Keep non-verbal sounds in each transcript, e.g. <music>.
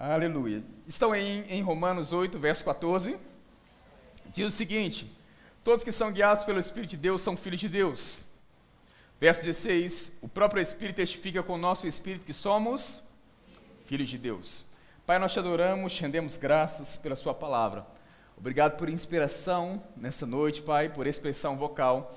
Aleluia. Estão em, em Romanos 8, verso 14. Diz o seguinte: Todos que são guiados pelo Espírito de Deus são filhos de Deus. Verso 16: O próprio Espírito testifica com o nosso Espírito que somos filhos de Deus. Pai, nós te adoramos, te rendemos graças pela Sua palavra. Obrigado por inspiração nessa noite, Pai, por expressão vocal.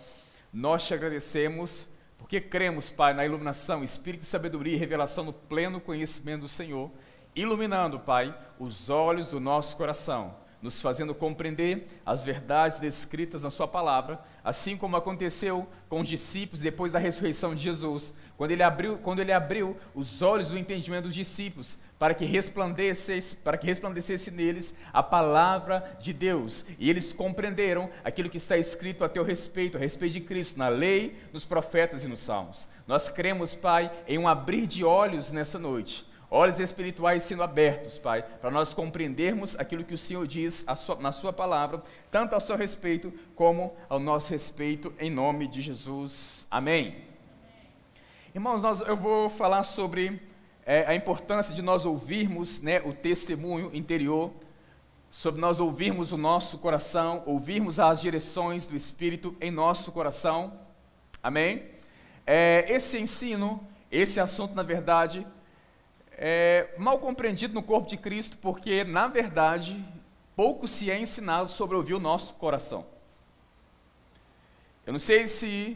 Nós te agradecemos porque cremos, Pai, na iluminação, espírito de sabedoria e revelação no pleno conhecimento do Senhor, iluminando, Pai, os olhos do nosso coração nos fazendo compreender as verdades descritas na Sua palavra, assim como aconteceu com os discípulos depois da ressurreição de Jesus, quando ele abriu, quando ele abriu os olhos do entendimento dos discípulos, para que resplandecesse, para que resplandecesse neles a palavra de Deus, e eles compreenderam aquilo que está escrito a teu respeito, a respeito de Cristo, na lei, nos profetas e nos salmos. Nós cremos, Pai, em um abrir de olhos nessa noite olhos espirituais sendo abertos, Pai, para nós compreendermos aquilo que o Senhor diz sua, na Sua palavra, tanto ao seu respeito como ao nosso respeito, em nome de Jesus. Amém. Irmãos, nós, eu vou falar sobre é, a importância de nós ouvirmos né, o testemunho interior, sobre nós ouvirmos o nosso coração, ouvirmos as direções do Espírito em nosso coração. Amém? É, esse ensino, esse assunto, na verdade, é mal compreendido no corpo de Cristo, porque, na verdade, pouco se é ensinado sobre ouvir o nosso coração. Eu não sei se.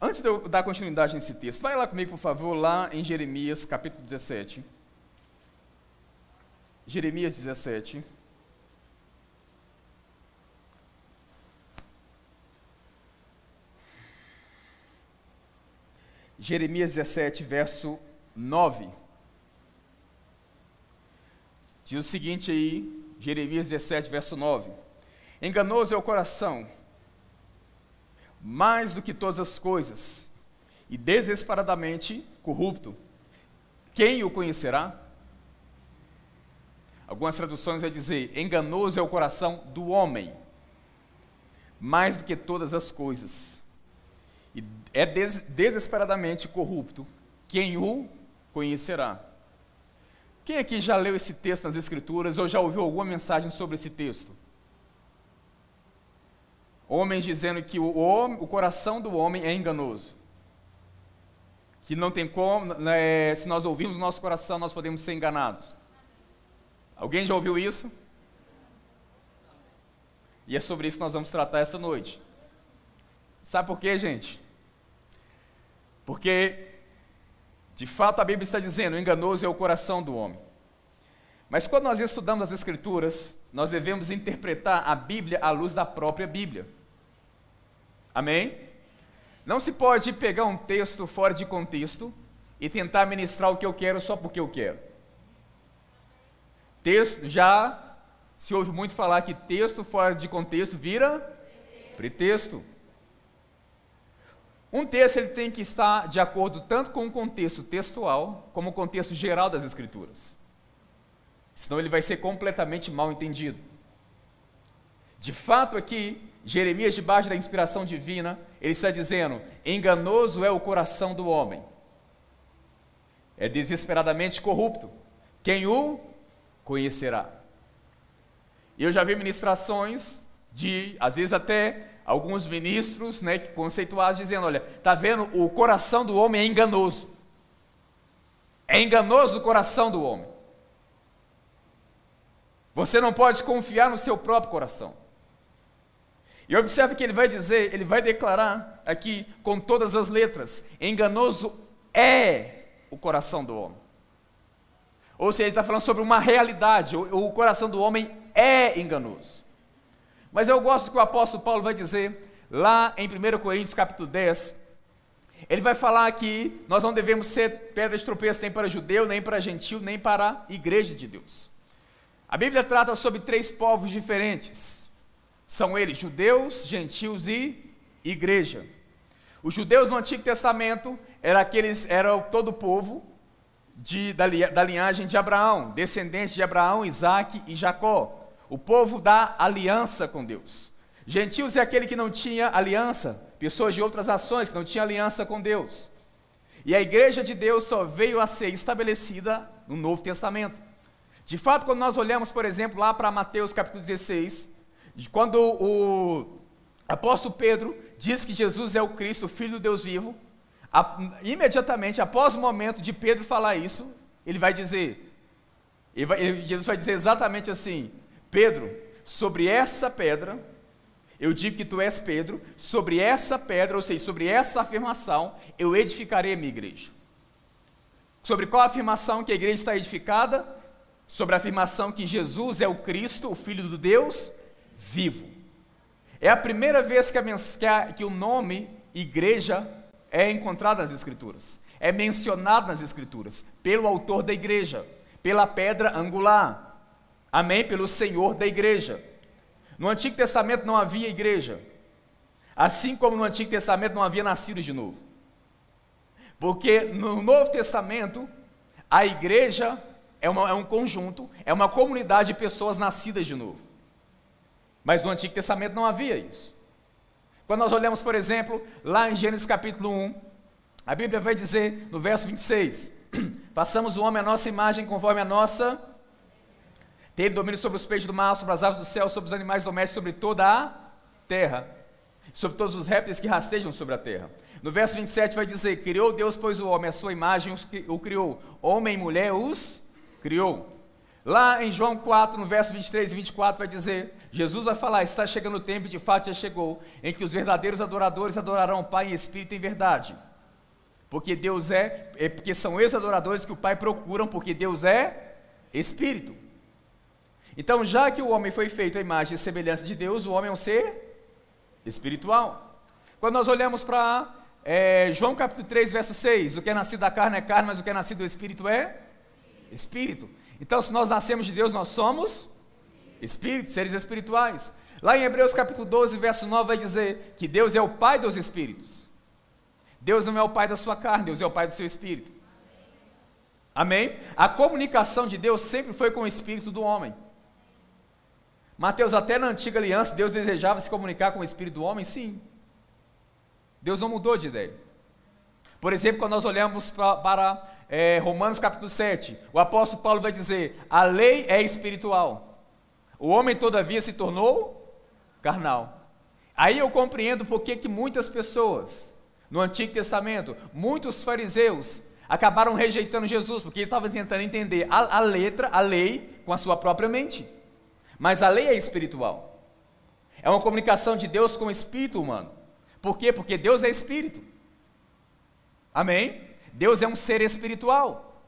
Antes de eu dar continuidade nesse texto, vai lá comigo, por favor, lá em Jeremias capítulo 17. Jeremias 17. Jeremias 17, verso 9. Diz o seguinte aí, Jeremias 17, verso 9: Enganoso é o coração, mais do que todas as coisas, e desesperadamente corrupto. Quem o conhecerá? Algumas traduções vai dizer: enganoso é o coração do homem, mais do que todas as coisas, e é des desesperadamente corrupto. Quem o conhecerá. Quem aqui já leu esse texto nas Escrituras ou já ouviu alguma mensagem sobre esse texto? Homens dizendo que o, o coração do homem é enganoso. Que não tem como, né, se nós ouvirmos nosso coração, nós podemos ser enganados. Alguém já ouviu isso? E é sobre isso que nós vamos tratar essa noite. Sabe por quê, gente? Porque de fato, a Bíblia está dizendo: enganoso é o coração do homem. Mas quando nós estudamos as Escrituras, nós devemos interpretar a Bíblia à luz da própria Bíblia. Amém? Não se pode pegar um texto fora de contexto e tentar ministrar o que eu quero só porque eu quero. Texto, já se ouve muito falar que texto fora de contexto vira pretexto. Um texto ele tem que estar de acordo tanto com o contexto textual, como o contexto geral das Escrituras. Senão ele vai ser completamente mal entendido. De fato, aqui, Jeremias, debaixo da inspiração divina, ele está dizendo: enganoso é o coração do homem, é desesperadamente corrupto. Quem o conhecerá? Eu já vi ministrações de, às vezes até alguns ministros né, conceituados dizendo: olha, está vendo, o coração do homem é enganoso. É enganoso o coração do homem. Você não pode confiar no seu próprio coração. E observe que ele vai dizer, ele vai declarar aqui com todas as letras: enganoso é o coração do homem. Ou seja, ele está falando sobre uma realidade, o, o coração do homem é enganoso. Mas eu gosto que o apóstolo Paulo vai dizer lá em 1 Coríntios capítulo 10. Ele vai falar que nós não devemos ser pedra de tropeço nem para judeu, nem para gentil, nem para a igreja de Deus. A Bíblia trata sobre três povos diferentes. São eles judeus, gentios e igreja. Os judeus no Antigo Testamento era aqueles, era todo o povo de, da, da linhagem de Abraão, descendentes de Abraão, Isaac e Jacó o povo da aliança com Deus. Gentios é aquele que não tinha aliança, pessoas de outras nações que não tinham aliança com Deus. E a igreja de Deus só veio a ser estabelecida no Novo Testamento. De fato, quando nós olhamos, por exemplo, lá para Mateus capítulo 16, quando o apóstolo Pedro diz que Jesus é o Cristo, filho do Deus vivo, a, imediatamente após o momento de Pedro falar isso, ele vai dizer, ele vai, Jesus vai dizer exatamente assim: Pedro, sobre essa pedra, eu digo que tu és Pedro, sobre essa pedra, ou seja, sobre essa afirmação, eu edificarei a minha igreja. Sobre qual afirmação que a igreja está edificada? Sobre a afirmação que Jesus é o Cristo, o Filho do Deus vivo. É a primeira vez que, a, que, o nome igreja é encontrado nas Escrituras, é mencionado nas Escrituras, pelo autor da igreja, pela pedra angular, amém? Pelo Senhor da igreja. No Antigo Testamento não havia igreja, assim como no Antigo Testamento não havia nascidos de novo. Porque no Novo Testamento, a igreja é, uma, é um conjunto, é uma comunidade de pessoas nascidas de novo. Mas no Antigo Testamento não havia isso. Quando nós olhamos, por exemplo, lá em Gênesis capítulo 1, a Bíblia vai dizer no verso 26: <clears throat> Façamos o homem a nossa imagem conforme a nossa. Teve domínio sobre os peixes do mar, sobre as aves do céu, sobre os animais domésticos, sobre toda a terra, sobre todos os répteis que rastejam sobre a terra. No verso 27 vai dizer: Criou Deus, pois o homem, a sua imagem o criou, homem e mulher os criou. Lá em João 4, no verso 23 e 24, vai dizer: Jesus vai falar, está chegando o tempo, de fato já chegou, em que os verdadeiros adoradores adorarão o Pai em espírito e em verdade. Porque Deus é, é porque são esses adoradores que o Pai procuram, porque Deus é espírito. Então, já que o homem foi feito à imagem e semelhança de Deus, o homem é um ser espiritual. Quando nós olhamos para é, João capítulo 3, verso 6, o que é nascido da carne é carne, mas o que é nascido do espírito é espírito. Então, se nós nascemos de Deus, nós somos espíritos, seres espirituais. Lá em Hebreus capítulo 12, verso 9, vai dizer que Deus é o Pai dos espíritos. Deus não é o Pai da sua carne, Deus é o Pai do seu espírito. Amém? A comunicação de Deus sempre foi com o espírito do homem. Mateus, até na antiga aliança, Deus desejava se comunicar com o espírito do homem? Sim. Deus não mudou de ideia. Por exemplo, quando nós olhamos para, é, Romanos capítulo 7, o apóstolo Paulo vai dizer: a lei é espiritual, o homem, todavia, se tornou carnal. Aí eu compreendo por que, que muitas pessoas, no Antigo Testamento, muitos fariseus, acabaram rejeitando Jesus, porque eles estavam tentando entender a, a letra, a lei, com a sua própria mente. Mas a lei é espiritual. É uma comunicação de Deus com o espírito humano. Por quê? Porque Deus é espírito. Amém? Deus é um ser espiritual.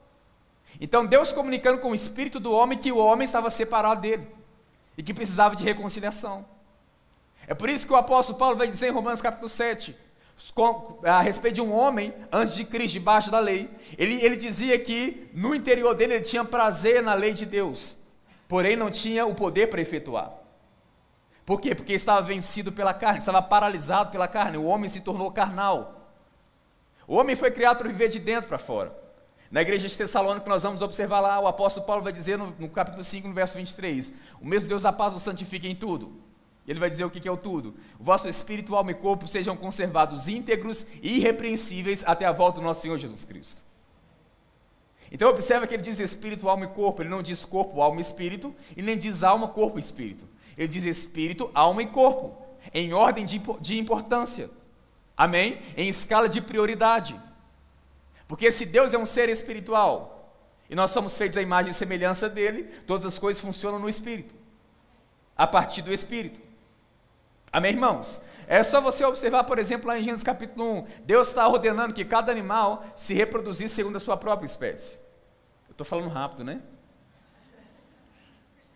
Então Deus comunicando com o espírito do homem que o homem estava separado dele e que precisava de reconciliação. É por isso que o apóstolo Paulo vai dizer em Romanos capítulo 7, a respeito de um homem antes de Cristo, debaixo da lei. Ele, ele dizia que no interior dele ele tinha prazer na lei de Deus, porém não tinha o poder para efetuar. Por quê? Porque estava vencido pela carne, estava paralisado pela carne, o homem se tornou carnal. O homem foi criado para viver de dentro para fora. Na igreja de Tessalônica, nós vamos observar lá, o apóstolo Paulo vai dizer no, no, capítulo 5, no verso 23, o mesmo Deus da paz o santifica em tudo. Ele vai dizer o que, é o tudo. O vosso espírito, alma e corpo sejam conservados íntegros e irrepreensíveis até a volta do nosso Senhor Jesus Cristo. Então observa que ele diz espírito, alma e corpo, ele não diz corpo, alma e espírito, e nem diz alma, corpo e espírito. Ele diz espírito, alma e corpo, em ordem de, de importância. Amém? Em escala de prioridade. Porque se Deus é um ser espiritual e nós somos feitos à imagem e semelhança dele, todas as coisas funcionam no espírito. A partir do espírito. Amém, irmãos? É só você observar, por exemplo, lá em Gênesis capítulo 1, Deus está ordenando que cada animal se reproduzisse segundo a sua própria espécie. Eu estou falando rápido, né?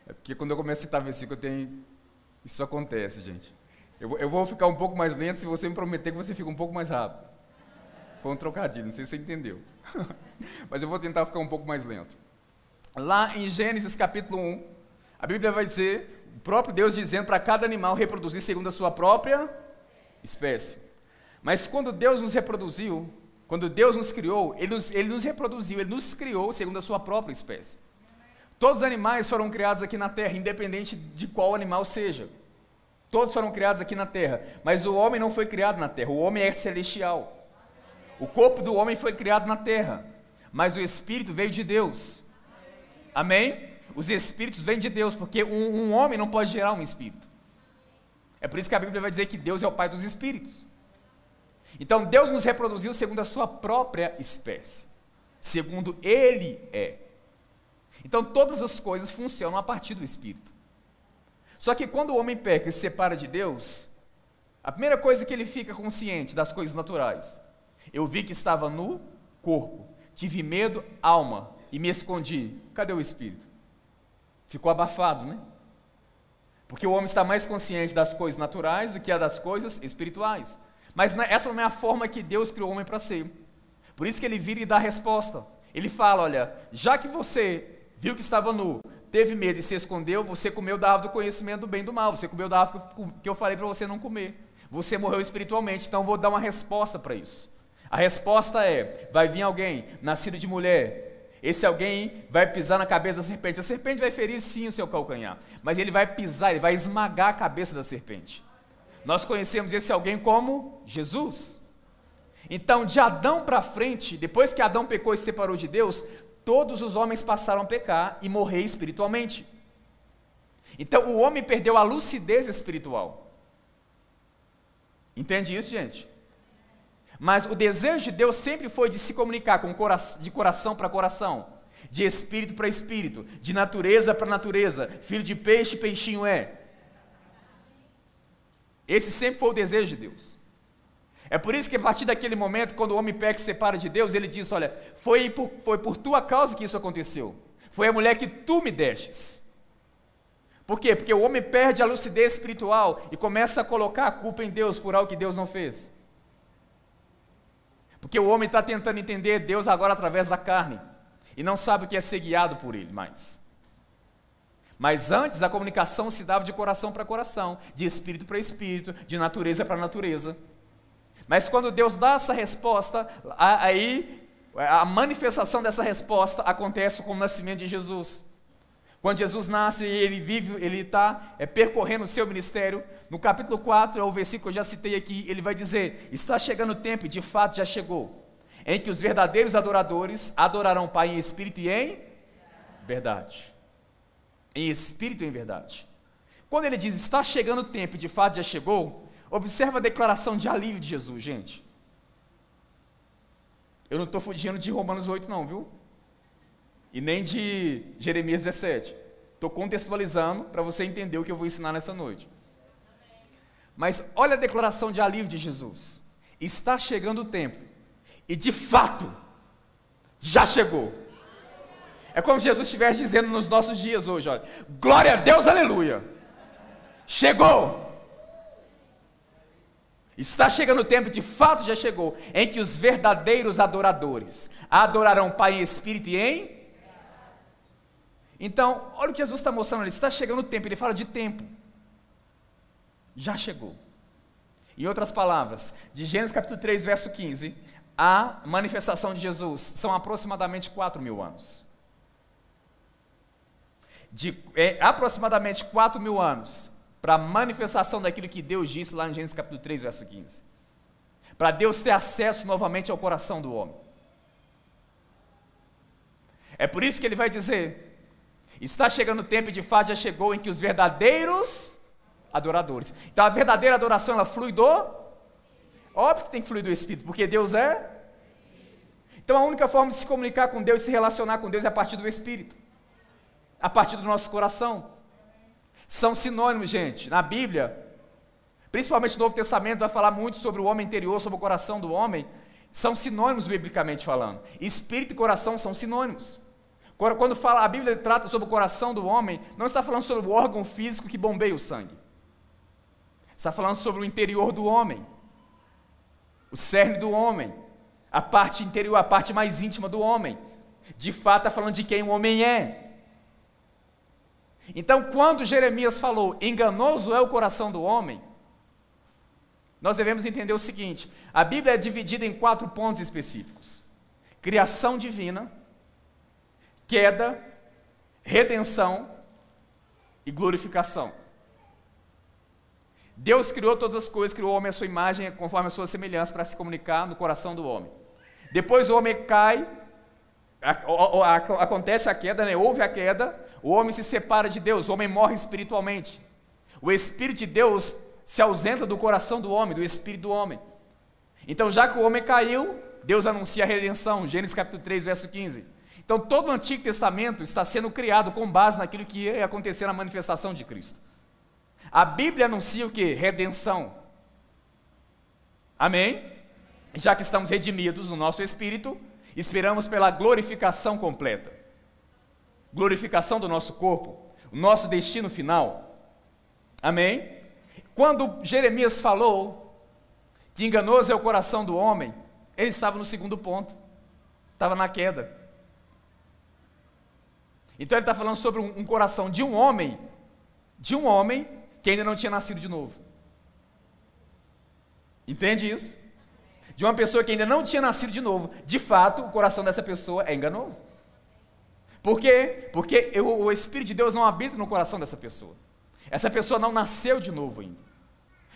É porque quando eu começo a citar versículo, tenho... isso acontece, gente. Eu, eu vou ficar um pouco mais lento se você me prometer que você fica um pouco mais rápido. Foi um trocadilho, não sei se você entendeu. <laughs> Mas eu vou tentar ficar um pouco mais lento. Lá em Gênesis capítulo 1, a Bíblia vai dizer, o próprio Deus dizendo para cada animal reproduzir segundo a sua própria espécie. Mas quando Deus nos reproduziu, quando Deus nos criou, Ele nos, ele nos reproduziu, Ele nos criou segundo a sua própria espécie. Todos os animais foram criados aqui na terra, independente de qual animal seja. Todos foram criados aqui na terra, mas o homem não foi criado na terra, o homem é celestial. O corpo do homem foi criado na terra, mas o espírito veio de Deus. Amém? Os espíritos vêm de Deus, porque um, um homem não pode gerar um espírito. É por isso que a Bíblia vai dizer que Deus é o pai dos espíritos. Então Deus nos reproduziu segundo a sua própria espécie, segundo Ele é. Então todas as coisas funcionam a partir do Espírito. Só que quando o homem peca e se separa de Deus, a primeira coisa que ele fica consciente das coisas naturais. Eu vi que estava no corpo, tive medo, alma, e me escondi. Cadê o Espírito? Ficou abafado, né? Porque o homem está mais consciente das coisas naturais do que a das coisas espirituais. Mas essa não é a forma que Deus criou o homem para ser. Por isso que ele vira e dá a resposta. Ele fala: Olha, já que você viu que estava nu, teve medo e se escondeu, você comeu da árvore do conhecimento do bem e do mal, você comeu da árvore que eu falei para você não comer. Você morreu espiritualmente, então vou dar uma resposta para isso. A resposta é: vai vir alguém, nascido de mulher, esse alguém vai pisar na cabeça da serpente. A serpente vai ferir sim o seu calcanhar, mas ele vai pisar, ele vai esmagar a cabeça da serpente. Nós conhecemos esse alguém como Jesus. Então, de Adão para frente, depois que Adão pecou e se separou de Deus, todos os homens passaram a pecar e morrer espiritualmente. Então, o homem perdeu a lucidez espiritual. Entende isso, gente? Mas o desejo de Deus sempre foi de se comunicar com cora de coração para coração, de espírito para espírito, de natureza para natureza. Filho de peixe, peixinho é. Esse sempre foi o desejo de Deus. É por isso que a partir daquele momento, quando o homem peca e se separa de Deus, ele diz: Olha, foi por, foi por tua causa que isso aconteceu. Foi a mulher que tu me destes. Por quê? Porque o homem perde a lucidez espiritual e começa a colocar a culpa em Deus por algo que Deus não fez. Porque o homem está tentando entender Deus agora através da carne e não sabe o que é ser guiado por Ele mais. Mas antes a comunicação se dava de coração para coração, de espírito para espírito, de natureza para natureza. Mas quando Deus dá essa resposta, aí a manifestação dessa resposta acontece com o nascimento de Jesus. Quando Jesus nasce, ele vive, ele está é, percorrendo o seu ministério. No capítulo 4, é o versículo que eu já citei aqui, ele vai dizer: Está chegando o tempo, e de fato já chegou, em que os verdadeiros adoradores adorarão o Pai em espírito e em verdade em espírito e em verdade. Quando ele diz está chegando o tempo e de fato já chegou, observa a declaração de alívio de Jesus, gente. Eu não estou fugindo de Romanos 8, não, viu? E nem de Jeremias 17. Estou contextualizando para você entender o que eu vou ensinar nessa noite. Mas olha a declaração de alívio de Jesus. Está chegando o tempo. E de fato, já chegou. É como Jesus estivesse dizendo nos nossos dias hoje: olha, glória a Deus, aleluia. Chegou. Está chegando o tempo, de fato já chegou, em que os verdadeiros adoradores adorarão Pai em espírito e em. Então, olha o que Jesus está mostrando ali. Está chegando o tempo, ele fala de tempo. Já chegou. Em outras palavras, de Gênesis capítulo 3, verso 15, a manifestação de Jesus são aproximadamente 4 mil anos de é, aproximadamente 4 mil anos para a manifestação daquilo que Deus disse lá em Gênesis capítulo 3, verso 15. Para Deus ter acesso novamente ao coração do homem. É por isso que ele vai dizer: está chegando o tempo, e de fato já chegou, em que os verdadeiros adoradores. Então a verdadeira adoração ela flui do. Óbvio que tem que fluir do Espírito, porque Deus é. Então a única forma de se comunicar com Deus, se relacionar com Deus é a partir do Espírito a partir do nosso coração. São sinônimos, gente. Na Bíblia, principalmente no Novo Testamento, vai falar muito sobre o homem interior, sobre o coração do homem. São sinônimos, biblicamente falando. Espírito e coração são sinônimos. Quando fala, a Bíblia trata sobre o coração do homem, não está falando sobre o órgão físico que bombeia o sangue. Está falando sobre o interior do homem, o cerne do homem, a parte interior, a parte mais íntima do homem. De fato, está falando de quem o homem é. Então, quando Jeremias falou, enganoso é o coração do homem, nós devemos entender o seguinte: a Bíblia é dividida em quatro pontos específicos: criação divina, queda, redenção e glorificação. Deus criou todas as coisas, criou o homem à sua imagem, conforme a sua semelhança, para se comunicar no coração do homem. Depois o homem cai, acontece a queda, né? houve a queda, o homem se separa de Deus, o homem morre espiritualmente. O Espírito de Deus se ausenta do coração do homem, do espírito do homem. Então, já que o homem caiu, Deus anuncia a redenção, Gênesis capítulo 3, verso 15. Então, todo o Antigo Testamento está sendo criado com base naquilo que ia acontecer na manifestação de Cristo. A Bíblia anuncia o que? Redenção. Amém? Já que estamos redimidos no nosso espírito, esperamos pela glorificação completa. Glorificação do nosso corpo, o nosso destino final. Amém? Quando Jeremias falou que enganoso é o coração do homem, ele estava no segundo ponto, estava na queda. Então ele está falando sobre um, um coração de um homem, de um homem que ainda não tinha nascido de novo. Entende isso? De uma pessoa que ainda não tinha nascido de novo. De fato, o coração dessa pessoa é enganoso. Por quê? Porque o Espírito de Deus não habita no coração dessa pessoa. Essa pessoa não nasceu de novo ainda.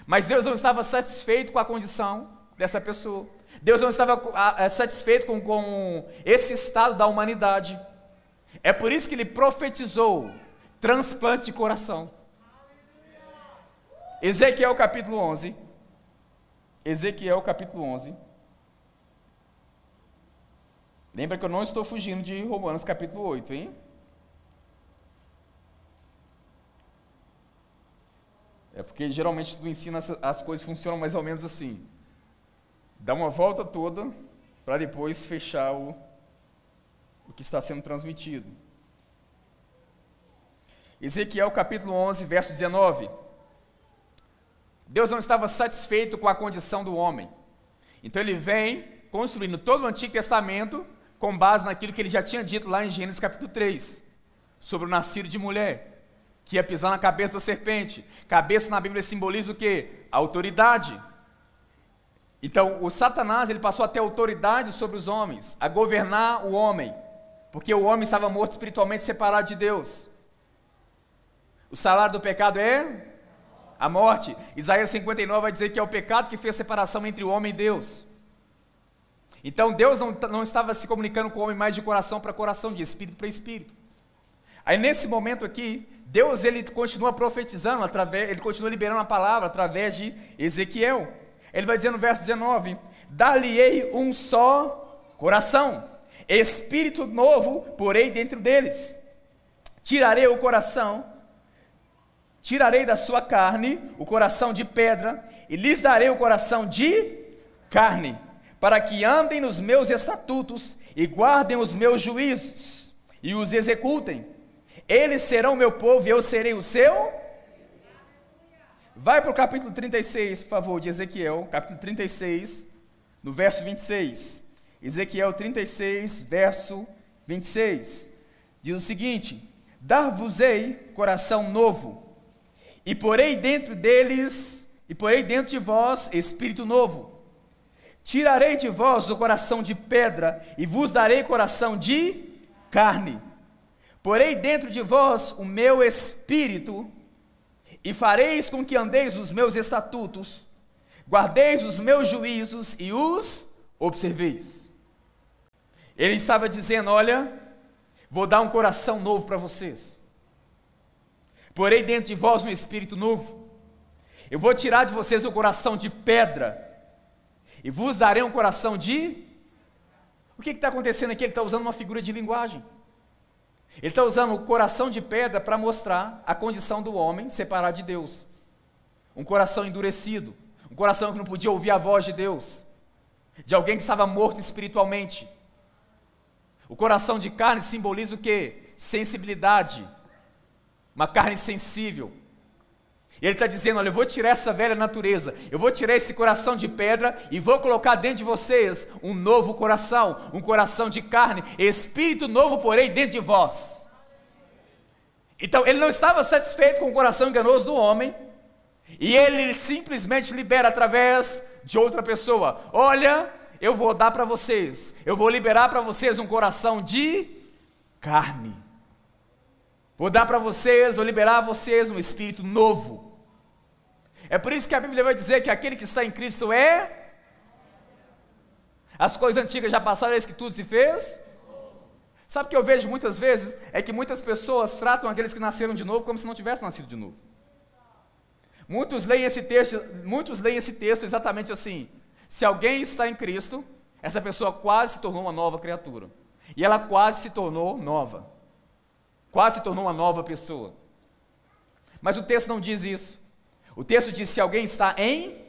Mas Deus não estava satisfeito com a condição dessa pessoa. Deus não estava é, satisfeito com, com esse estado da humanidade. É por isso que ele profetizou transplante de coração. Ezequiel capítulo 11. Ezequiel capítulo 11. Lembra que eu não estou fugindo de Romanos capítulo 8, hein? É porque geralmente tu ensina as coisas funcionam mais ou menos assim. Dá uma volta toda para depois fechar o, o que está sendo transmitido. Ezequiel capítulo 11, verso 19. Deus não estava satisfeito com a condição do homem. Então ele vem construindo todo o Antigo Testamento com base naquilo que ele já tinha dito lá em Gênesis capítulo 3, sobre o nascido de mulher que ia pisar na cabeça da serpente. Cabeça na Bíblia simboliza o quê? autoridade. Então, o Satanás, ele passou a ter autoridade sobre os homens, a governar o homem, porque o homem estava morto espiritualmente separado de Deus. O salário do pecado é a morte. Isaías 59 vai dizer que é o pecado que fez separação entre o homem e Deus. Então Deus não, não estava se comunicando com o homem mais de coração para coração, de espírito para espírito. Aí nesse momento aqui, Deus ele continua profetizando através, ele continua liberando a palavra através de Ezequiel. Ele vai dizer no verso 19: Dar-lhe-ei um só coração, espírito novo porei dentro deles. Tirarei o coração, tirarei da sua carne o coração de pedra, e lhes darei o coração de carne, para que andem nos meus estatutos e guardem os meus juízos e os executem. Eles serão meu povo e eu serei o seu. Vai para o capítulo 36, por favor, de Ezequiel, capítulo 36, no verso 26. Ezequiel 36, verso 26. Diz o seguinte: Dar-vos-ei coração novo, e porei dentro deles, e porei dentro de vós espírito novo. Tirarei de vós o coração de pedra, e vos darei coração de carne Porei dentro de vós o meu espírito, e fareis com que andeis os meus estatutos, guardeis os meus juízos e os observeis. Ele estava dizendo: Olha, vou dar um coração novo para vocês. Porei dentro de vós um espírito novo. Eu vou tirar de vocês o coração de pedra e vos darei um coração de. O que está acontecendo aqui? Ele está usando uma figura de linguagem. Ele está usando o coração de pedra para mostrar a condição do homem separado de Deus. Um coração endurecido, um coração que não podia ouvir a voz de Deus, de alguém que estava morto espiritualmente. O coração de carne simboliza o que? Sensibilidade, uma carne sensível, e ele está dizendo: Olha, eu vou tirar essa velha natureza, eu vou tirar esse coração de pedra e vou colocar dentro de vocês um novo coração, um coração de carne, espírito novo, porém, dentro de vós. Então, ele não estava satisfeito com o coração enganoso do homem, e ele simplesmente libera através de outra pessoa: Olha, eu vou dar para vocês, eu vou liberar para vocês um coração de carne. Vou dar para vocês, vou liberar a vocês um espírito novo. É por isso que a Bíblia vai dizer que aquele que está em Cristo é. As coisas antigas já passaram, eis que tudo se fez. Sabe o que eu vejo muitas vezes? É que muitas pessoas tratam aqueles que nasceram de novo como se não tivessem nascido de novo. Muitos leem esse texto, muitos leem esse texto exatamente assim. Se alguém está em Cristo, essa pessoa quase se tornou uma nova criatura. E ela quase se tornou nova. Quase se tornou uma nova pessoa. Mas o texto não diz isso. O texto diz: se alguém está em,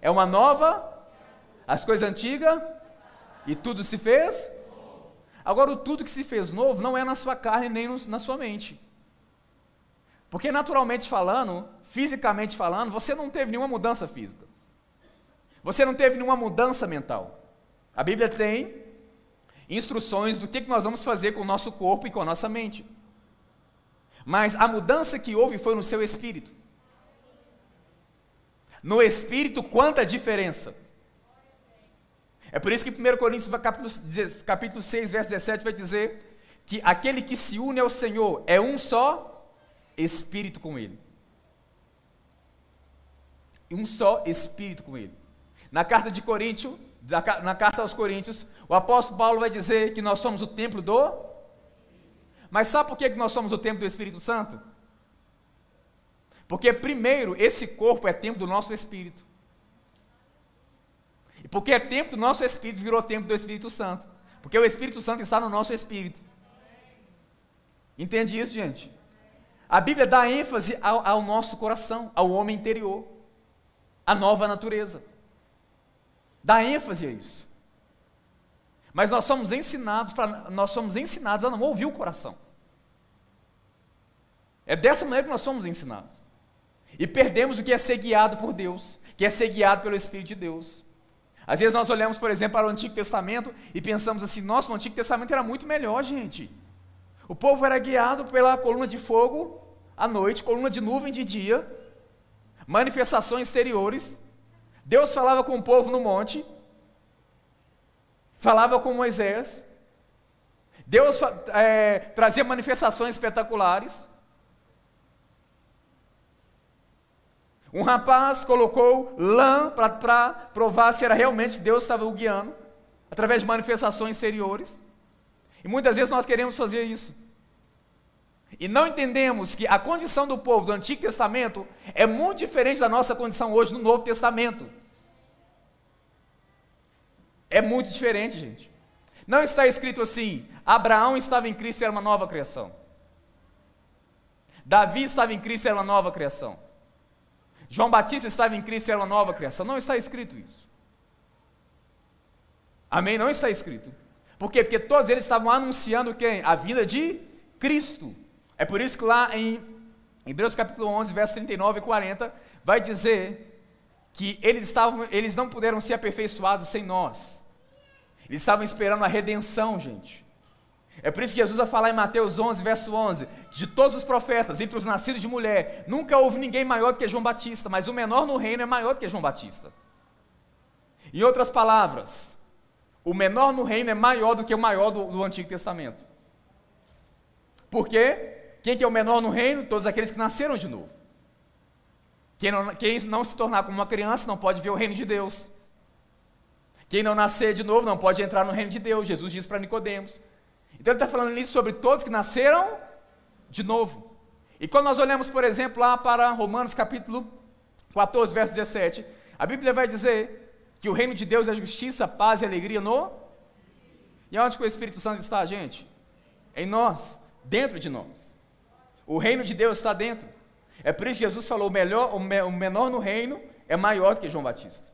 é uma nova, as coisas antigas, e tudo se fez. Agora, o tudo que se fez novo não é na sua carne nem no, na sua mente. Porque, naturalmente falando, fisicamente falando, você não teve nenhuma mudança física. Você não teve nenhuma mudança mental. A Bíblia tem instruções do que nós vamos fazer com o nosso corpo e com a nossa mente. Mas a mudança que houve foi no seu espírito. No espírito, quanta diferença. É por isso que 1 Coríntios capítulo, capítulo 6, verso 17 vai dizer que aquele que se une ao Senhor é um só espírito com ele um só espírito com ele. Na carta de Coríntios, na carta aos Coríntios, o apóstolo Paulo vai dizer que nós somos o templo do. Mas sabe por que nós somos o templo do Espírito Santo? Porque, primeiro, esse corpo é templo do nosso espírito. E porque é templo do nosso espírito, virou templo do Espírito Santo. Porque o Espírito Santo está no nosso espírito. Entende isso, gente? A Bíblia dá ênfase ao, ao nosso coração, ao homem interior a nova natureza. Dá ênfase a isso. Mas nós somos ensinados para nós somos ensinados a não ouvir o coração. É dessa maneira que nós somos ensinados. E perdemos o que é ser guiado por Deus, que é ser guiado pelo Espírito de Deus. Às vezes nós olhamos, por exemplo, para o Antigo Testamento e pensamos assim: nossa, o Antigo Testamento era muito melhor, gente. O povo era guiado pela coluna de fogo à noite, coluna de nuvem de dia, manifestações exteriores. Deus falava com o povo no monte, falava com Moisés. Deus é, trazia manifestações espetaculares. Um rapaz colocou lã para provar se era realmente Deus que estava o guiando, através de manifestações exteriores. E muitas vezes nós queremos fazer isso. E não entendemos que a condição do povo do Antigo Testamento é muito diferente da nossa condição hoje no Novo Testamento. É muito diferente, gente. Não está escrito assim: Abraão estava em Cristo e era uma nova criação. Davi estava em Cristo e era uma nova criação. João Batista estava em Cristo e era uma nova criação. Não está escrito isso. Amém? Não está escrito. Por quê? Porque todos eles estavam anunciando quem? A vida de Cristo. É por isso que lá em Hebreus capítulo 11, versos 39 e 40, vai dizer que eles, estavam, eles não puderam ser aperfeiçoados sem nós. Eles estavam esperando a redenção, gente. É por isso que Jesus vai falar em Mateus 11, verso 11, que de todos os profetas, entre os nascidos de mulher, nunca houve ninguém maior do que João Batista, mas o menor no reino é maior do que João Batista. Em outras palavras, o menor no reino é maior do que o maior do, do Antigo Testamento. Por quê? Quem que é o menor no reino? Todos aqueles que nasceram de novo. Quem não, quem não se tornar como uma criança não pode ver o reino de Deus. Quem não nascer de novo não pode entrar no reino de Deus. Jesus disse para Nicodemos. Então ele está falando isso sobre todos que nasceram de novo. E quando nós olhamos, por exemplo, lá para Romanos capítulo 14, verso 17, a Bíblia vai dizer que o reino de Deus é justiça, paz e alegria no. E onde que o Espírito Santo está, gente? Em nós, dentro de nós. O reino de Deus está dentro. É por isso que Jesus falou: o, melhor, o menor no reino é maior do que João Batista.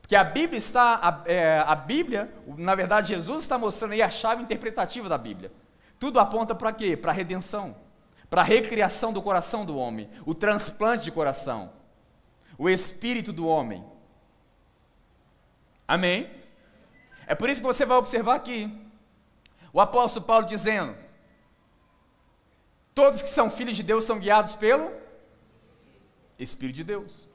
Porque a Bíblia está, a, é, a Bíblia, na verdade, Jesus está mostrando aí a chave interpretativa da Bíblia. Tudo aponta para quê? Para a redenção, para a recriação do coração do homem, o transplante de coração, o espírito do homem. Amém? É por isso que você vai observar aqui o apóstolo Paulo dizendo: Todos que são filhos de Deus são guiados pelo Espírito de Deus.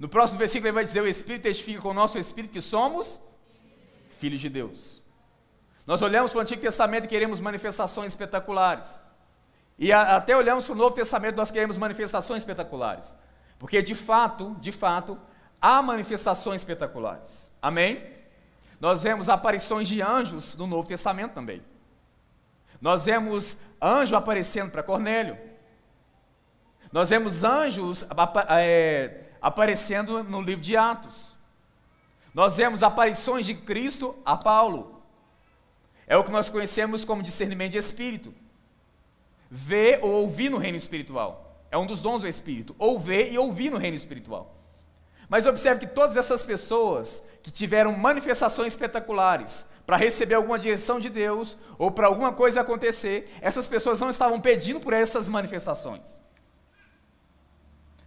No próximo versículo ele vai dizer: O Espírito testifica com o nosso Espírito que somos filhos de Deus. Nós olhamos para o Antigo Testamento e queremos manifestações espetaculares. E a, até olhamos para o Novo Testamento nós queremos manifestações espetaculares. Porque de fato, de fato, há manifestações espetaculares. Amém? Nós vemos aparições de anjos no Novo Testamento também. Nós vemos anjo aparecendo para Cornélio. Nós vemos anjos é, aparecendo no livro de Atos. Nós vemos aparições de Cristo a Paulo. É o que nós conhecemos como discernimento de espírito. Ver ou ouvir no reino espiritual. É um dos dons do espírito. Ouvir e ouvir no reino espiritual. Mas observe que todas essas pessoas que tiveram manifestações espetaculares para receber alguma direção de Deus ou para alguma coisa acontecer, essas pessoas não estavam pedindo por essas manifestações.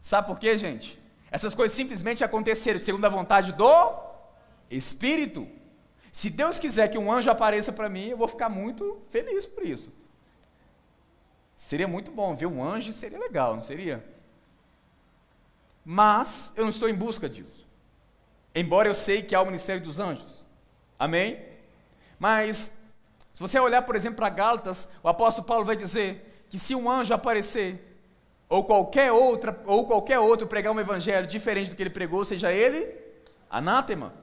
Sabe por quê, gente? Essas coisas simplesmente aconteceram segundo a vontade do Espírito. Se Deus quiser que um anjo apareça para mim, eu vou ficar muito feliz por isso. Seria muito bom ver um anjo, seria legal, não seria? Mas eu não estou em busca disso. Embora eu sei que há o ministério dos anjos. Amém? Mas, se você olhar, por exemplo, para Gálatas, o apóstolo Paulo vai dizer que se um anjo aparecer, ou qualquer outra, ou qualquer outro pregar um evangelho diferente do que ele pregou, seja ele anátema.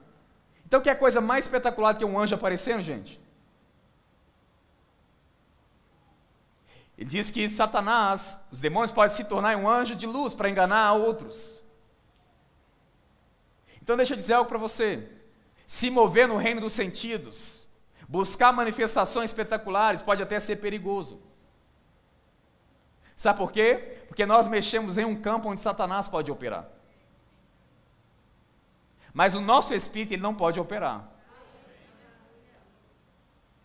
Então, que é a coisa mais espetacular do que um anjo aparecendo, gente? Ele diz que Satanás, os demônios podem se tornar um anjo de luz para enganar outros. Então deixa eu dizer algo para você. Se mover no reino dos sentidos, buscar manifestações espetaculares pode até ser perigoso. Sabe por quê? Porque nós mexemos em um campo onde Satanás pode operar. Mas o nosso espírito ele não pode operar.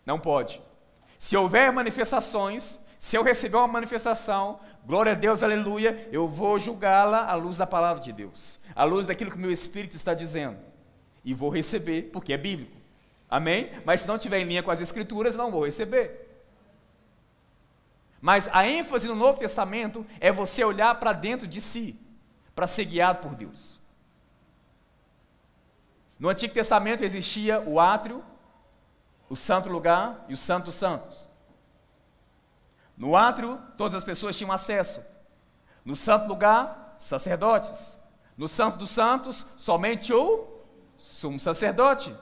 Não pode. Se houver manifestações, se eu receber uma manifestação, glória a Deus, aleluia, eu vou julgá-la à luz da palavra de Deus à luz daquilo que meu espírito está dizendo. E vou receber, porque é bíblico. Amém? Mas se não tiver em linha com as escrituras, não vou receber. Mas a ênfase no Novo Testamento é você olhar para dentro de si, para ser guiado por Deus. No Antigo Testamento existia o átrio, o santo lugar e o santo santos. No átrio, todas as pessoas tinham acesso. No santo lugar, sacerdotes. No Santo dos Santos, somente o sumo sacerdote.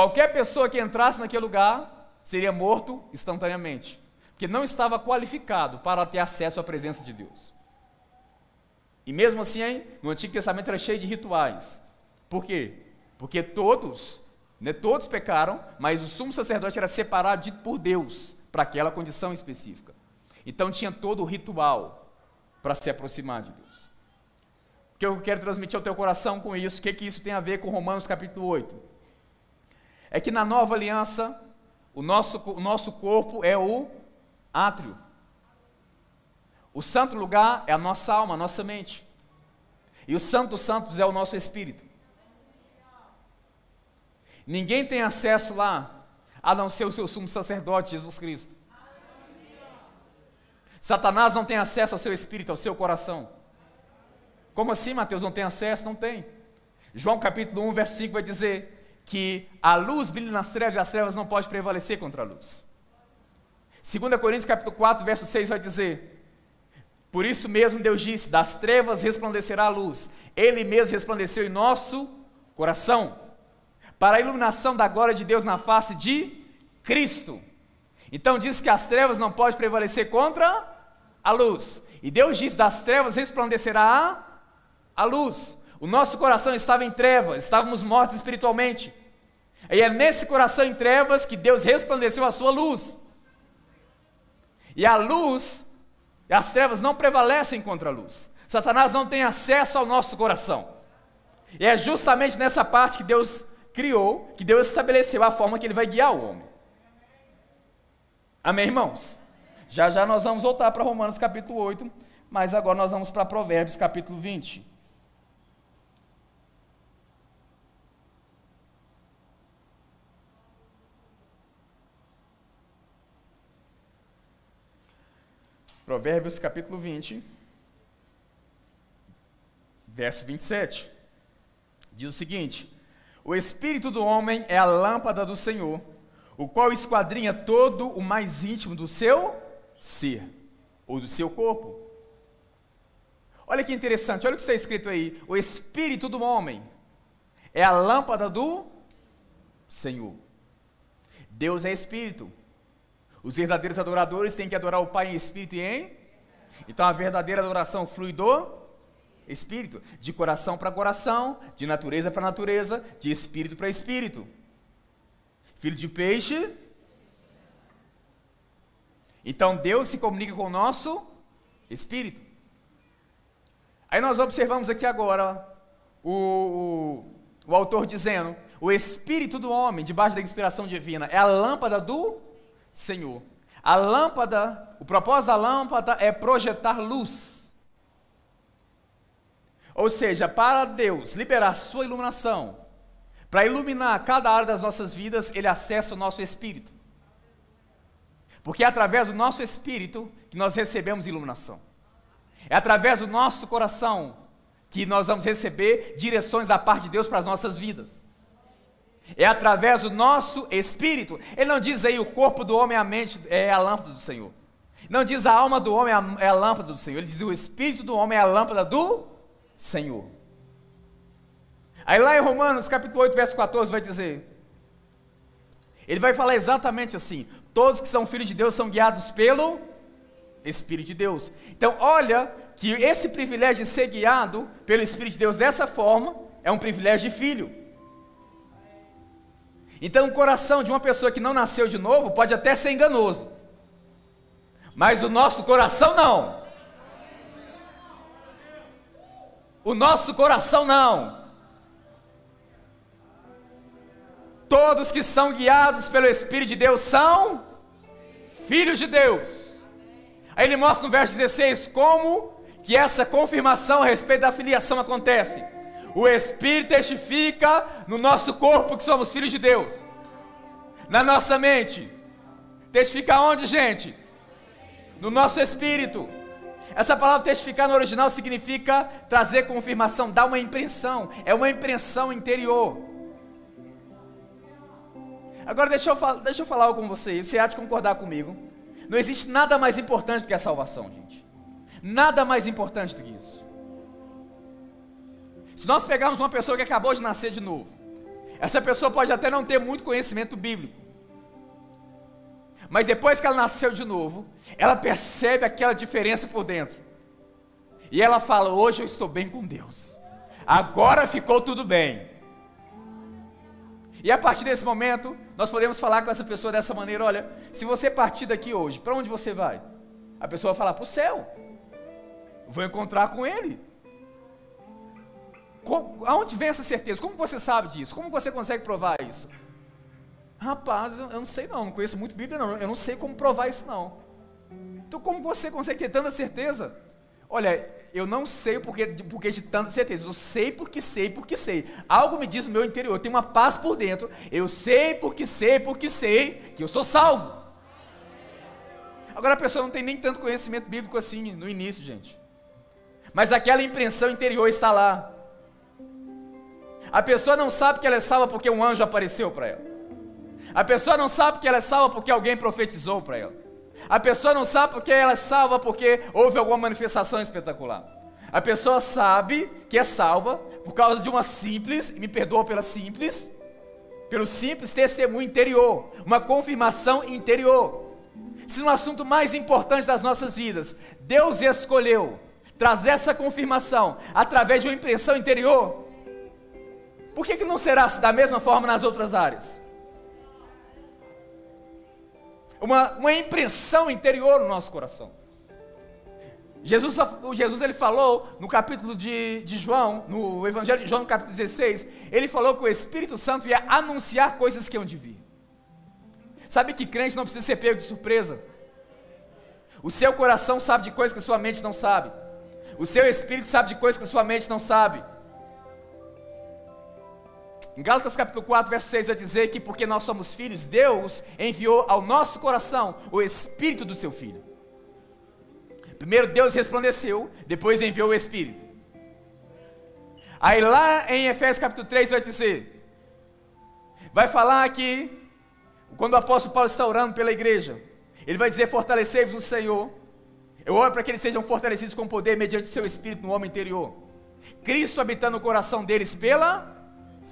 Qualquer pessoa que entrasse naquele lugar seria morto instantaneamente, porque não estava qualificado para ter acesso à presença de Deus. E mesmo assim, hein, no Antigo Testamento era cheio de rituais. Por quê? Porque todos, né, todos pecaram, mas o sumo sacerdote era separado de, por Deus para aquela condição específica. Então tinha todo o ritual para se aproximar de Deus. O que eu quero transmitir ao teu coração com isso, o que, que isso tem a ver com Romanos capítulo 8? É que na nova aliança, o nosso, o nosso corpo é o átrio. O santo lugar é a nossa alma, a nossa mente. E o santo santos é o nosso espírito. Ninguém tem acesso lá, a não ser o seu sumo sacerdote, Jesus Cristo. Satanás não tem acesso ao seu espírito, ao seu coração. Como assim, Mateus? Não tem acesso? Não tem. João capítulo 1, verso 5 vai dizer que a luz brilha nas trevas e as trevas não podem prevalecer contra a luz. 2 Coríntios capítulo 4, verso 6 vai dizer: Por isso mesmo Deus disse: Das trevas resplandecerá a luz. Ele mesmo resplandeceu em nosso coração, para a iluminação da glória de Deus na face de Cristo. Então diz que as trevas não podem prevalecer contra a luz. E Deus diz: das trevas resplandecerá a luz. O nosso coração estava em trevas, estávamos mortos espiritualmente. E é nesse coração em trevas que Deus resplandeceu a sua luz. E a luz, as trevas não prevalecem contra a luz. Satanás não tem acesso ao nosso coração. E é justamente nessa parte que Deus criou, que Deus estabeleceu a forma que ele vai guiar o homem. Amém, irmãos? Já já nós vamos voltar para Romanos capítulo 8, mas agora nós vamos para Provérbios capítulo 20. Provérbios capítulo 20, verso 27. Diz o seguinte: O espírito do homem é a lâmpada do Senhor o qual esquadrinha todo o mais íntimo do seu ser, ou do seu corpo. Olha que interessante, olha o que está escrito aí: o espírito do homem é a lâmpada do Senhor. Deus é espírito. Os verdadeiros adoradores têm que adorar o Pai em espírito e em. Então a verdadeira adoração flui do espírito, de coração para coração, de natureza para natureza, de espírito para espírito. Filho de peixe. Então Deus se comunica com o nosso espírito. Aí nós observamos aqui agora o, o, o autor dizendo: o espírito do homem, debaixo da inspiração divina, é a lâmpada do Senhor. A lâmpada, o propósito da lâmpada é projetar luz. Ou seja, para Deus liberar sua iluminação, para iluminar cada área das nossas vidas, ele acessa o nosso espírito. Porque é através do nosso espírito que nós recebemos iluminação. É através do nosso coração que nós vamos receber direções da parte de Deus para as nossas vidas. É através do nosso espírito. Ele não diz aí o corpo do homem é a mente, é a lâmpada do Senhor. Não diz a alma do homem é a lâmpada do Senhor. Ele diz o espírito do homem é a lâmpada do Senhor. Aí lá em Romanos capítulo 8, verso 14 vai dizer. Ele vai falar exatamente assim: todos que são filhos de Deus são guiados pelo Espírito de Deus. Então, olha que esse privilégio de ser guiado pelo Espírito de Deus dessa forma é um privilégio de filho. Então, o coração de uma pessoa que não nasceu de novo pode até ser enganoso, mas o nosso coração não. O nosso coração não. Todos que são guiados pelo Espírito de Deus são filhos de Deus. Aí ele mostra no verso 16 como que essa confirmação a respeito da filiação acontece. O Espírito testifica no nosso corpo que somos filhos de Deus. Na nossa mente. Testifica onde, gente? No nosso espírito. Essa palavra testificar no original significa trazer confirmação, dar uma impressão. É uma impressão interior. Agora deixa eu, deixa eu falar algo com você, você há de concordar comigo. Não existe nada mais importante do que a salvação, gente. Nada mais importante do que isso. Se nós pegarmos uma pessoa que acabou de nascer de novo, essa pessoa pode até não ter muito conhecimento bíblico, mas depois que ela nasceu de novo, ela percebe aquela diferença por dentro. E ela fala: Hoje eu estou bem com Deus. Agora ficou tudo bem. E a partir desse momento, nós podemos falar com essa pessoa dessa maneira: Olha, se você partir daqui hoje, para onde você vai? A pessoa vai falar: Para o céu. Vou encontrar com Ele. Aonde vem essa certeza? Como você sabe disso? Como você consegue provar isso? Rapaz, eu não sei não, não conheço muito Bíblia não, eu não sei como provar isso não. Então como você consegue ter tanta certeza? Olha, eu não sei porque, porque de tanta certeza, eu sei porque sei porque sei. Algo me diz no meu interior, eu tenho uma paz por dentro, eu sei porque sei porque sei que eu sou salvo. Agora a pessoa não tem nem tanto conhecimento bíblico assim no início, gente. Mas aquela impressão interior está lá. A pessoa não sabe que ela é salva porque um anjo apareceu para ela. A pessoa não sabe que ela é salva porque alguém profetizou para ela. A pessoa não sabe porque ela é salva porque houve alguma manifestação espetacular. A pessoa sabe que é salva por causa de uma simples, me perdoa pela simples, pelo simples testemunho interior, uma confirmação interior. Se no assunto mais importante das nossas vidas, Deus escolheu trazer essa confirmação através de uma impressão interior, por que, que não será da mesma forma nas outras áreas? Uma, uma impressão interior no nosso coração. Jesus, Jesus ele falou no capítulo de, de João, no Evangelho de João, no capítulo 16, ele falou que o Espírito Santo ia anunciar coisas que iam de vir. Sabe que crente não precisa ser pego de surpresa? O seu coração sabe de coisas que a sua mente não sabe. O seu espírito sabe de coisas que a sua mente não sabe. Em Gálatas capítulo 4, verso 6 vai dizer que porque nós somos filhos, Deus enviou ao nosso coração o espírito do seu filho. Primeiro Deus resplandeceu, depois enviou o espírito. Aí lá em Efésios capítulo 3 vai dizer, vai falar que quando o apóstolo Paulo está orando pela igreja, ele vai dizer: Fortalecei-vos no Senhor. Eu oro para que eles sejam fortalecidos com poder mediante o seu espírito no homem interior. Cristo habitando no coração deles pela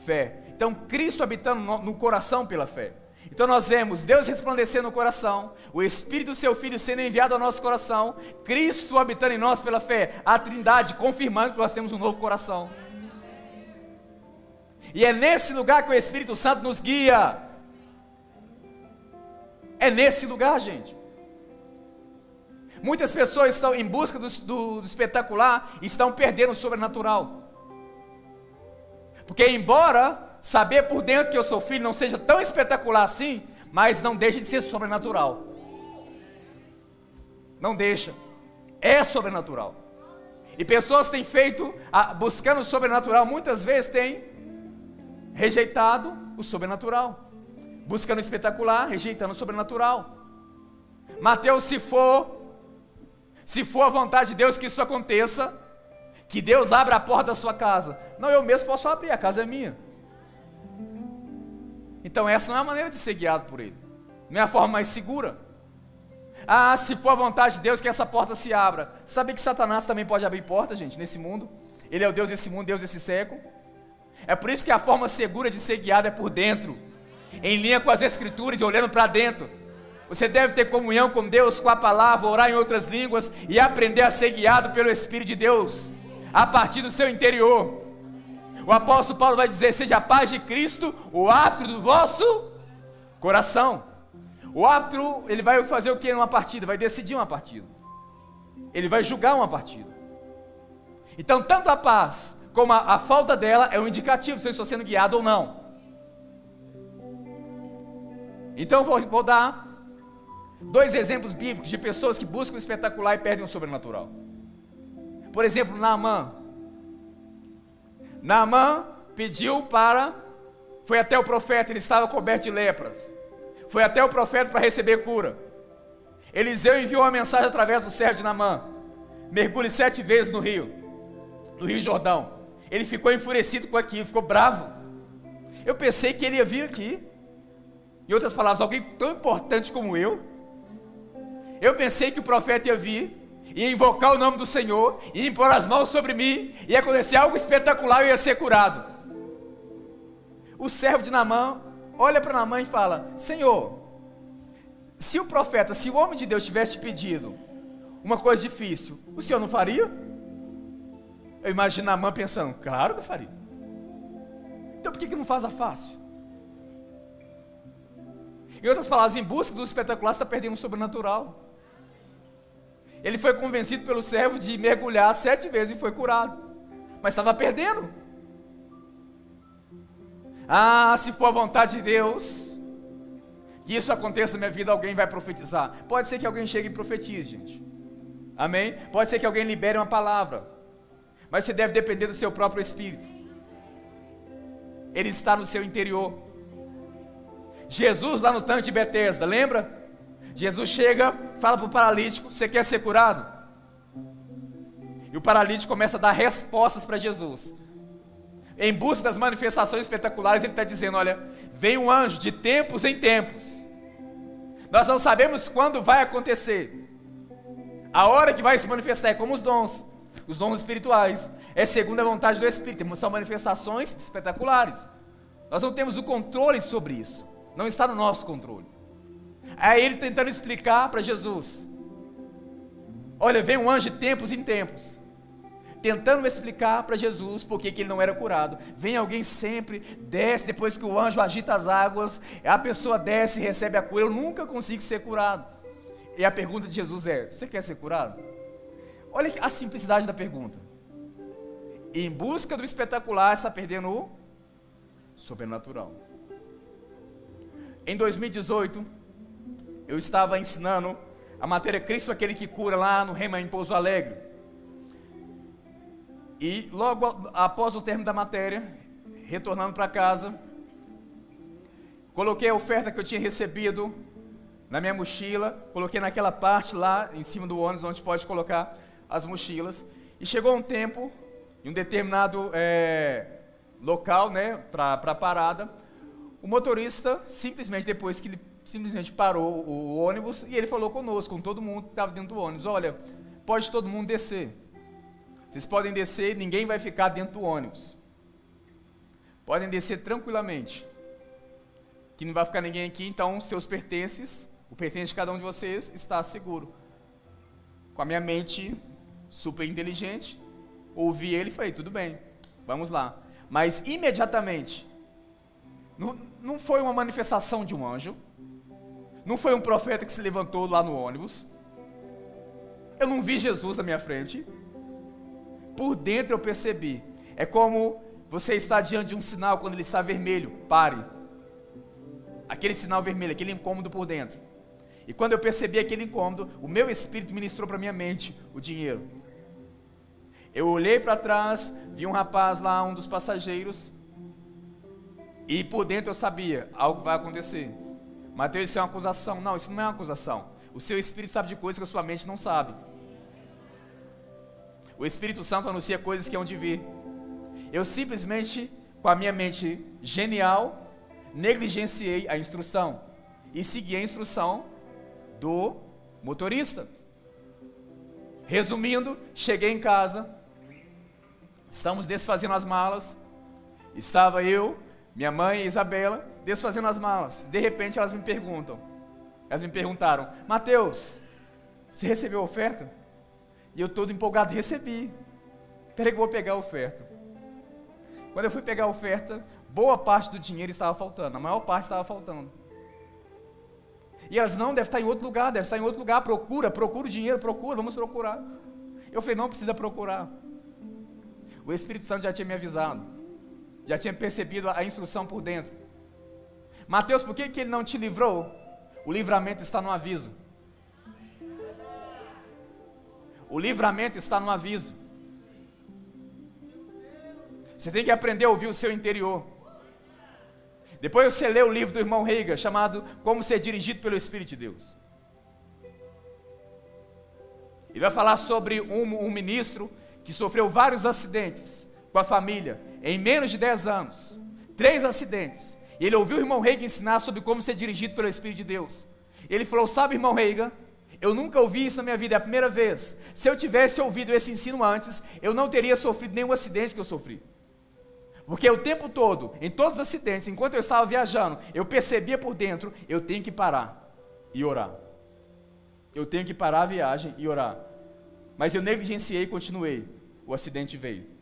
fé. Então, Cristo habitando no, no coração pela fé. Então nós vemos Deus resplandecer no coração, o Espírito do seu Filho sendo enviado ao nosso coração, Cristo habitando em nós pela fé, a Trindade confirmando que nós temos um novo coração. E é nesse lugar que o Espírito Santo nos guia. É nesse lugar, gente. Muitas pessoas estão em busca do, do, do espetacular e estão perdendo o sobrenatural. Porque, embora saber por dentro que eu sou filho não seja tão espetacular assim, mas não deixa de ser sobrenatural. Não deixa. É sobrenatural. E pessoas têm feito, buscando o sobrenatural, muitas vezes têm rejeitado o sobrenatural. Buscando o espetacular, rejeitando o sobrenatural. Mateus, se for, se for a vontade de Deus que isso aconteça, que Deus abra a porta da sua casa. Não, eu mesmo posso abrir, a casa é minha. Então essa não é a maneira de ser guiado por Ele. Não é a forma mais segura. Ah, se for a vontade de Deus que essa porta se abra. Sabe que Satanás também pode abrir porta, gente, nesse mundo? Ele é o Deus desse mundo, Deus desse século. É por isso que a forma segura de ser guiado é por dentro, em linha com as Escrituras e olhando para dentro. Você deve ter comunhão com Deus, com a palavra, orar em outras línguas e aprender a ser guiado pelo Espírito de Deus, a partir do seu interior. O apóstolo Paulo vai dizer: seja a paz de Cristo o árbitro do vosso coração. O árbitro, ele vai fazer o que numa partida? Vai decidir uma partida. Ele vai julgar uma partida. Então, tanto a paz como a, a falta dela é um indicativo se eu estou sendo guiado ou não. Então, vou, vou dar dois exemplos bíblicos de pessoas que buscam o espetacular e perdem o sobrenatural. Por exemplo, Naamã. Naamã pediu para, foi até o profeta, ele estava coberto de lepras. Foi até o profeta para receber cura. Eliseu enviou uma mensagem através do servo de Naamã: mergulhe sete vezes no rio, no rio Jordão. Ele ficou enfurecido com aquilo, ficou bravo. Eu pensei que ele ia vir aqui. Em outras palavras, alguém tão importante como eu. Eu pensei que o profeta ia vir ia invocar o nome do Senhor, ia impor as mãos sobre mim, ia acontecer algo espetacular, eu ia ser curado. O servo de Namã olha para Namã e fala: Senhor, se o profeta, se o homem de Deus tivesse te pedido uma coisa difícil, o senhor não faria? Eu imagino Namã pensando: Claro que faria. Então por que, que não faz a fácil? Em outras palavras, em busca do espetacular, você está perdendo o sobrenatural. Ele foi convencido pelo servo de mergulhar sete vezes e foi curado. Mas estava perdendo. Ah, se for a vontade de Deus, que isso aconteça na minha vida, alguém vai profetizar. Pode ser que alguém chegue e profetize, gente. Amém? Pode ser que alguém libere uma palavra. Mas você deve depender do seu próprio espírito. Ele está no seu interior. Jesus lá no tanque de Betesda, lembra? Jesus chega, fala para o paralítico: Você quer ser curado? E o paralítico começa a dar respostas para Jesus. Em busca das manifestações espetaculares, ele está dizendo: Olha, vem um anjo de tempos em tempos. Nós não sabemos quando vai acontecer. A hora que vai se manifestar é como os dons, os dons espirituais. É segundo a vontade do Espírito. São manifestações espetaculares. Nós não temos o controle sobre isso. Não está no nosso controle. Aí ele tentando explicar para Jesus. Olha, vem um anjo de tempos em tempos. Tentando explicar para Jesus por que ele não era curado. Vem alguém sempre, desce depois que o anjo agita as águas, a pessoa desce e recebe a cura. Eu nunca consigo ser curado. E a pergunta de Jesus é: Você quer ser curado? Olha a simplicidade da pergunta. Em busca do espetacular, está perdendo o sobrenatural. Em 2018, eu estava ensinando a matéria Cristo aquele que cura lá no Rema em Pouso Alegre. E logo após o término da matéria, retornando para casa, coloquei a oferta que eu tinha recebido na minha mochila, coloquei naquela parte lá em cima do ônibus onde pode colocar as mochilas. E chegou um tempo, em um determinado é, local, né, para a parada, o motorista simplesmente depois que ele simplesmente parou o ônibus e ele falou conosco, com todo mundo que estava dentro do ônibus: Olha, pode todo mundo descer. Vocês podem descer, ninguém vai ficar dentro do ônibus. podem descer tranquilamente. Que não vai ficar ninguém aqui, então seus pertences, o pertence de cada um de vocês, está seguro. Com a minha mente super inteligente, ouvi ele e falei: tudo bem, vamos lá. Mas imediatamente, não, não foi uma manifestação de um anjo, não foi um profeta que se levantou lá no ônibus, eu não vi Jesus na minha frente, por dentro eu percebi. É como você está diante de um sinal quando ele está vermelho, pare. Aquele sinal vermelho, aquele incômodo por dentro. E quando eu percebi aquele incômodo, o meu espírito ministrou para minha mente o dinheiro. Eu olhei para trás, vi um rapaz lá, um dos passageiros, e por dentro eu sabia, algo vai acontecer. Mateus, isso é uma acusação. Não, isso não é uma acusação. O seu espírito sabe de coisas que a sua mente não sabe. O Espírito Santo anuncia coisas que hão de vir. Eu simplesmente, com a minha mente genial, negligenciei a instrução e segui a instrução do motorista. Resumindo, cheguei em casa, estamos desfazendo as malas, estava eu, minha mãe e Isabela desfazendo as malas. De repente elas me perguntam, elas me perguntaram, Mateus, você recebeu a oferta? E eu todo empolgado recebi. Peraí que vou pegar a oferta. Quando eu fui pegar a oferta, boa parte do dinheiro estava faltando, a maior parte estava faltando. E elas, não, deve estar em outro lugar, deve estar em outro lugar, procura, procura o dinheiro, procura, vamos procurar. Eu falei, não precisa procurar. O Espírito Santo já tinha me avisado, já tinha percebido a instrução por dentro. Mateus, por que, que ele não te livrou? O livramento está no aviso. O livramento está no aviso. Você tem que aprender a ouvir o seu interior. Depois você lê o livro do irmão Reiga, chamado Como Ser Dirigido pelo Espírito de Deus. Ele vai falar sobre um, um ministro que sofreu vários acidentes com a família em menos de 10 anos. Três acidentes. E ele ouviu o irmão Reiga ensinar sobre como ser dirigido pelo Espírito de Deus. Ele falou: Sabe, irmão Reiga, eu nunca ouvi isso na minha vida, é a primeira vez. Se eu tivesse ouvido esse ensino antes, eu não teria sofrido nenhum acidente que eu sofri. Porque o tempo todo, em todos os acidentes, enquanto eu estava viajando, eu percebia por dentro, eu tenho que parar e orar. Eu tenho que parar a viagem e orar. Mas eu negligenciei e continuei. O acidente veio.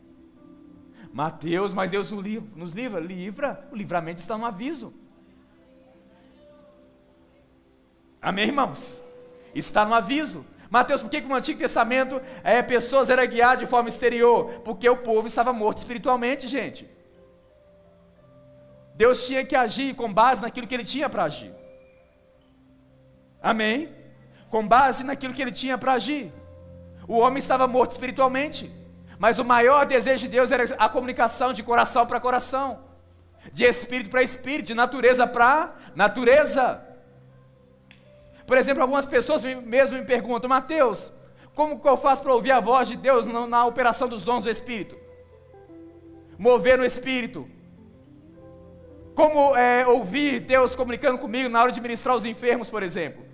Mateus, mas Deus nos livra? Livra. O livramento está no aviso. Amém, irmãos? Está no aviso. Mateus, por que, no Antigo Testamento é, pessoas eram guiadas de forma exterior? Porque o povo estava morto espiritualmente, gente. Deus tinha que agir com base naquilo que ele tinha para agir. Amém? Com base naquilo que ele tinha para agir. O homem estava morto espiritualmente, mas o maior desejo de Deus era a comunicação de coração para coração, de espírito para espírito, de natureza para natureza. Por exemplo, algumas pessoas mesmo me perguntam, Mateus, como que eu faço para ouvir a voz de Deus na, na operação dos dons do Espírito? Mover no Espírito. Como é, ouvir Deus comunicando comigo na hora de ministrar os enfermos, por exemplo?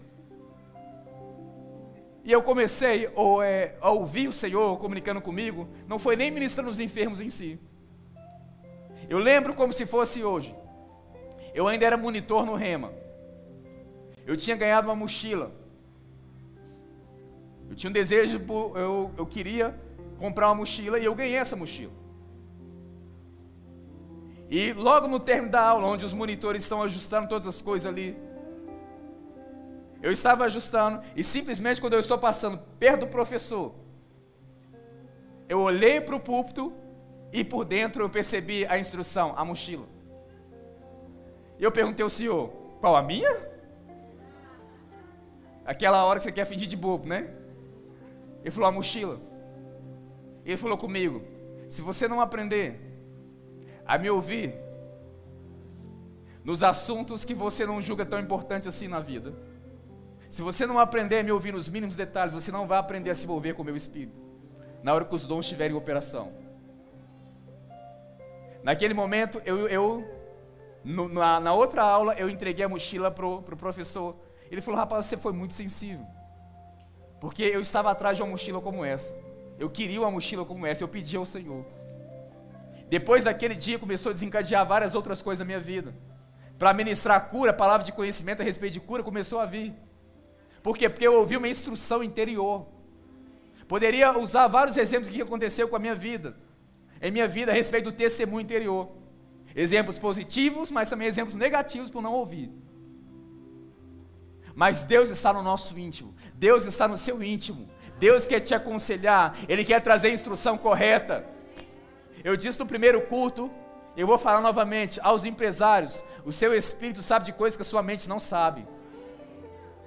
E eu comecei ou, é, a ouvir o Senhor comunicando comigo, não foi nem ministrando os enfermos em si. Eu lembro como se fosse hoje. Eu ainda era monitor no Rema. Eu tinha ganhado uma mochila. Eu tinha um desejo, eu, eu queria comprar uma mochila e eu ganhei essa mochila. E logo no término da aula, onde os monitores estão ajustando todas as coisas ali, eu estava ajustando e simplesmente quando eu estou passando perto do professor, eu olhei para o púlpito e por dentro eu percebi a instrução, a mochila. E eu perguntei ao senhor, qual a minha? Aquela hora que você quer fingir de bobo, né? Ele falou: a mochila. Ele falou comigo: se você não aprender a me ouvir nos assuntos que você não julga tão importantes assim na vida, se você não aprender a me ouvir nos mínimos detalhes, você não vai aprender a se envolver com o meu espírito, na hora que os dons estiverem em operação. Naquele momento, eu, eu no, na, na, outra aula, eu entreguei a mochila para o pro professor ele falou: Rapaz, você foi muito sensível. Porque eu estava atrás de uma mochila como essa. Eu queria uma mochila como essa, eu pedi ao Senhor. Depois daquele dia começou a desencadear várias outras coisas na minha vida. Para ministrar cura, palavra de conhecimento a respeito de cura começou a vir. Por quê? Porque eu ouvi uma instrução interior. Poderia usar vários exemplos que aconteceu com a minha vida. Em minha vida a respeito do testemunho interior. Exemplos positivos, mas também exemplos negativos por não ouvir. Mas Deus está no nosso íntimo. Deus está no seu íntimo. Deus quer te aconselhar. Ele quer trazer a instrução correta. Eu disse no primeiro culto, eu vou falar novamente aos empresários: o seu espírito sabe de coisas que a sua mente não sabe.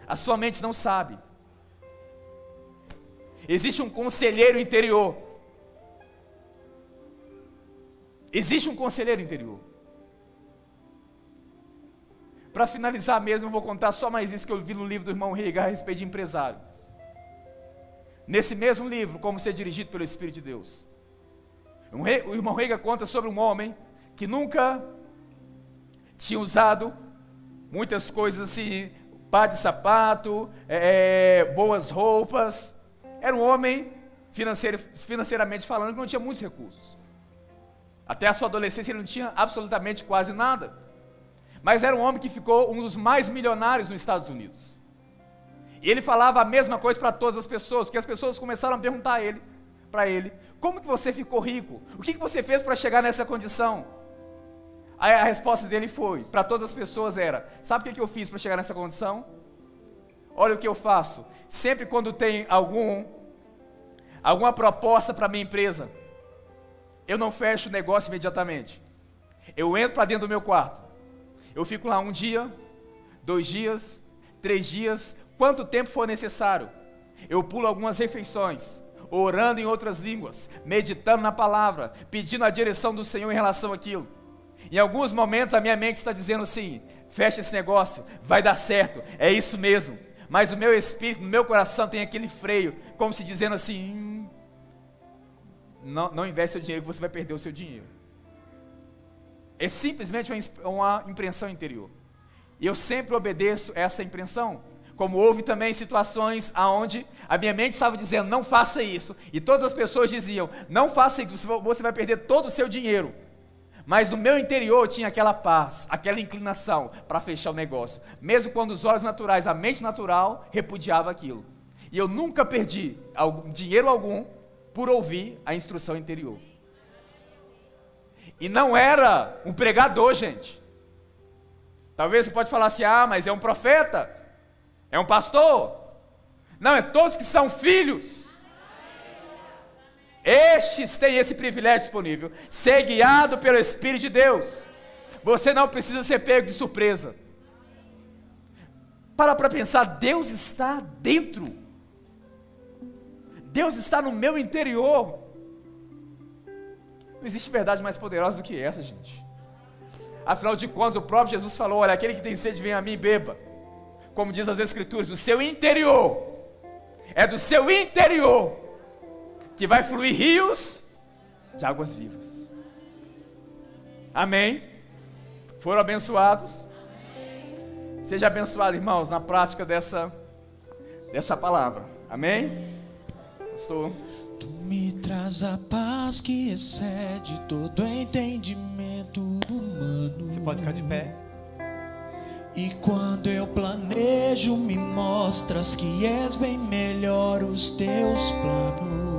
A sua mente não sabe. Existe um conselheiro interior. Existe um conselheiro interior. Para finalizar mesmo, eu vou contar só mais isso que eu vi no livro do irmão Rega a respeito de empresário. Nesse mesmo livro, Como Ser Dirigido pelo Espírito de Deus. O irmão Rega conta sobre um homem que nunca tinha usado muitas coisas assim, par de sapato, é, é, boas roupas. Era um homem, financeiro, financeiramente falando, que não tinha muitos recursos. Até a sua adolescência ele não tinha absolutamente quase nada. Mas era um homem que ficou um dos mais milionários nos Estados Unidos. E ele falava a mesma coisa para todas as pessoas, porque as pessoas começaram a perguntar a ele, para ele, como que você ficou rico? O que, que você fez para chegar nessa condição? Aí a resposta dele foi, para todas as pessoas era, sabe o que, eu fiz para chegar nessa condição? Olha o que eu faço. Sempre quando tem algum, alguma proposta para minha empresa, eu não fecho o negócio imediatamente. Eu entro para dentro do meu quarto. Eu fico lá um dia, dois dias, três dias, quanto tempo for necessário. Eu pulo algumas refeições, orando em outras línguas, meditando na palavra, pedindo a direção do Senhor em relação àquilo. Em alguns momentos a minha mente está dizendo assim: fecha esse negócio, vai dar certo, é isso mesmo. Mas o meu espírito, no meu coração tem aquele freio, como se dizendo assim: hum, não, não investe seu dinheiro que você vai perder o seu dinheiro. É simplesmente uma, impressão interior. E eu sempre obedeço essa impressão. Como houve também situações aonde a minha mente estava dizendo, não faça isso. E todas as pessoas diziam, não faça isso, você vai perder todo o seu dinheiro. Mas no meu interior tinha aquela paz, aquela inclinação para fechar o negócio. Mesmo quando os olhos naturais, a mente natural, repudiava aquilo. E eu nunca perdi dinheiro algum por ouvir a instrução interior. E não era um pregador, gente. Talvez você pode falar assim: ah, mas é um profeta, é um pastor. Não, é todos que são filhos. Estes têm esse privilégio disponível, ser guiado pelo Espírito de Deus. Você não precisa ser pego de surpresa. Para para pensar, Deus está dentro. Deus está no meu interior. Não existe verdade mais poderosa do que essa, gente. Afinal de contas, o próprio Jesus falou: Olha, aquele que tem sede, vem a mim e beba. Como diz as Escrituras, do seu interior, é do seu interior que vai fluir rios de águas vivas. Amém? Foram abençoados? Amém. Seja abençoado, irmãos, na prática dessa, dessa palavra. Amém? Pastor. Tu me traz a paz que excede todo entendimento humano. Você pode ficar de pé. E quando eu planejo, me mostras que és bem melhor os teus planos.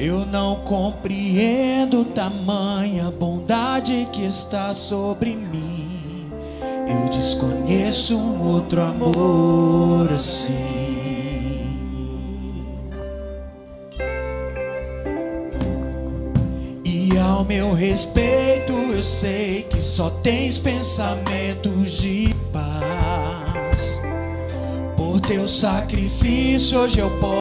Eu não compreendo tamanha bondade que está sobre mim. Eu desconheço um outro amor assim. ao meu respeito, eu sei que só tens pensamentos de paz. Por teu sacrifício, hoje eu posso.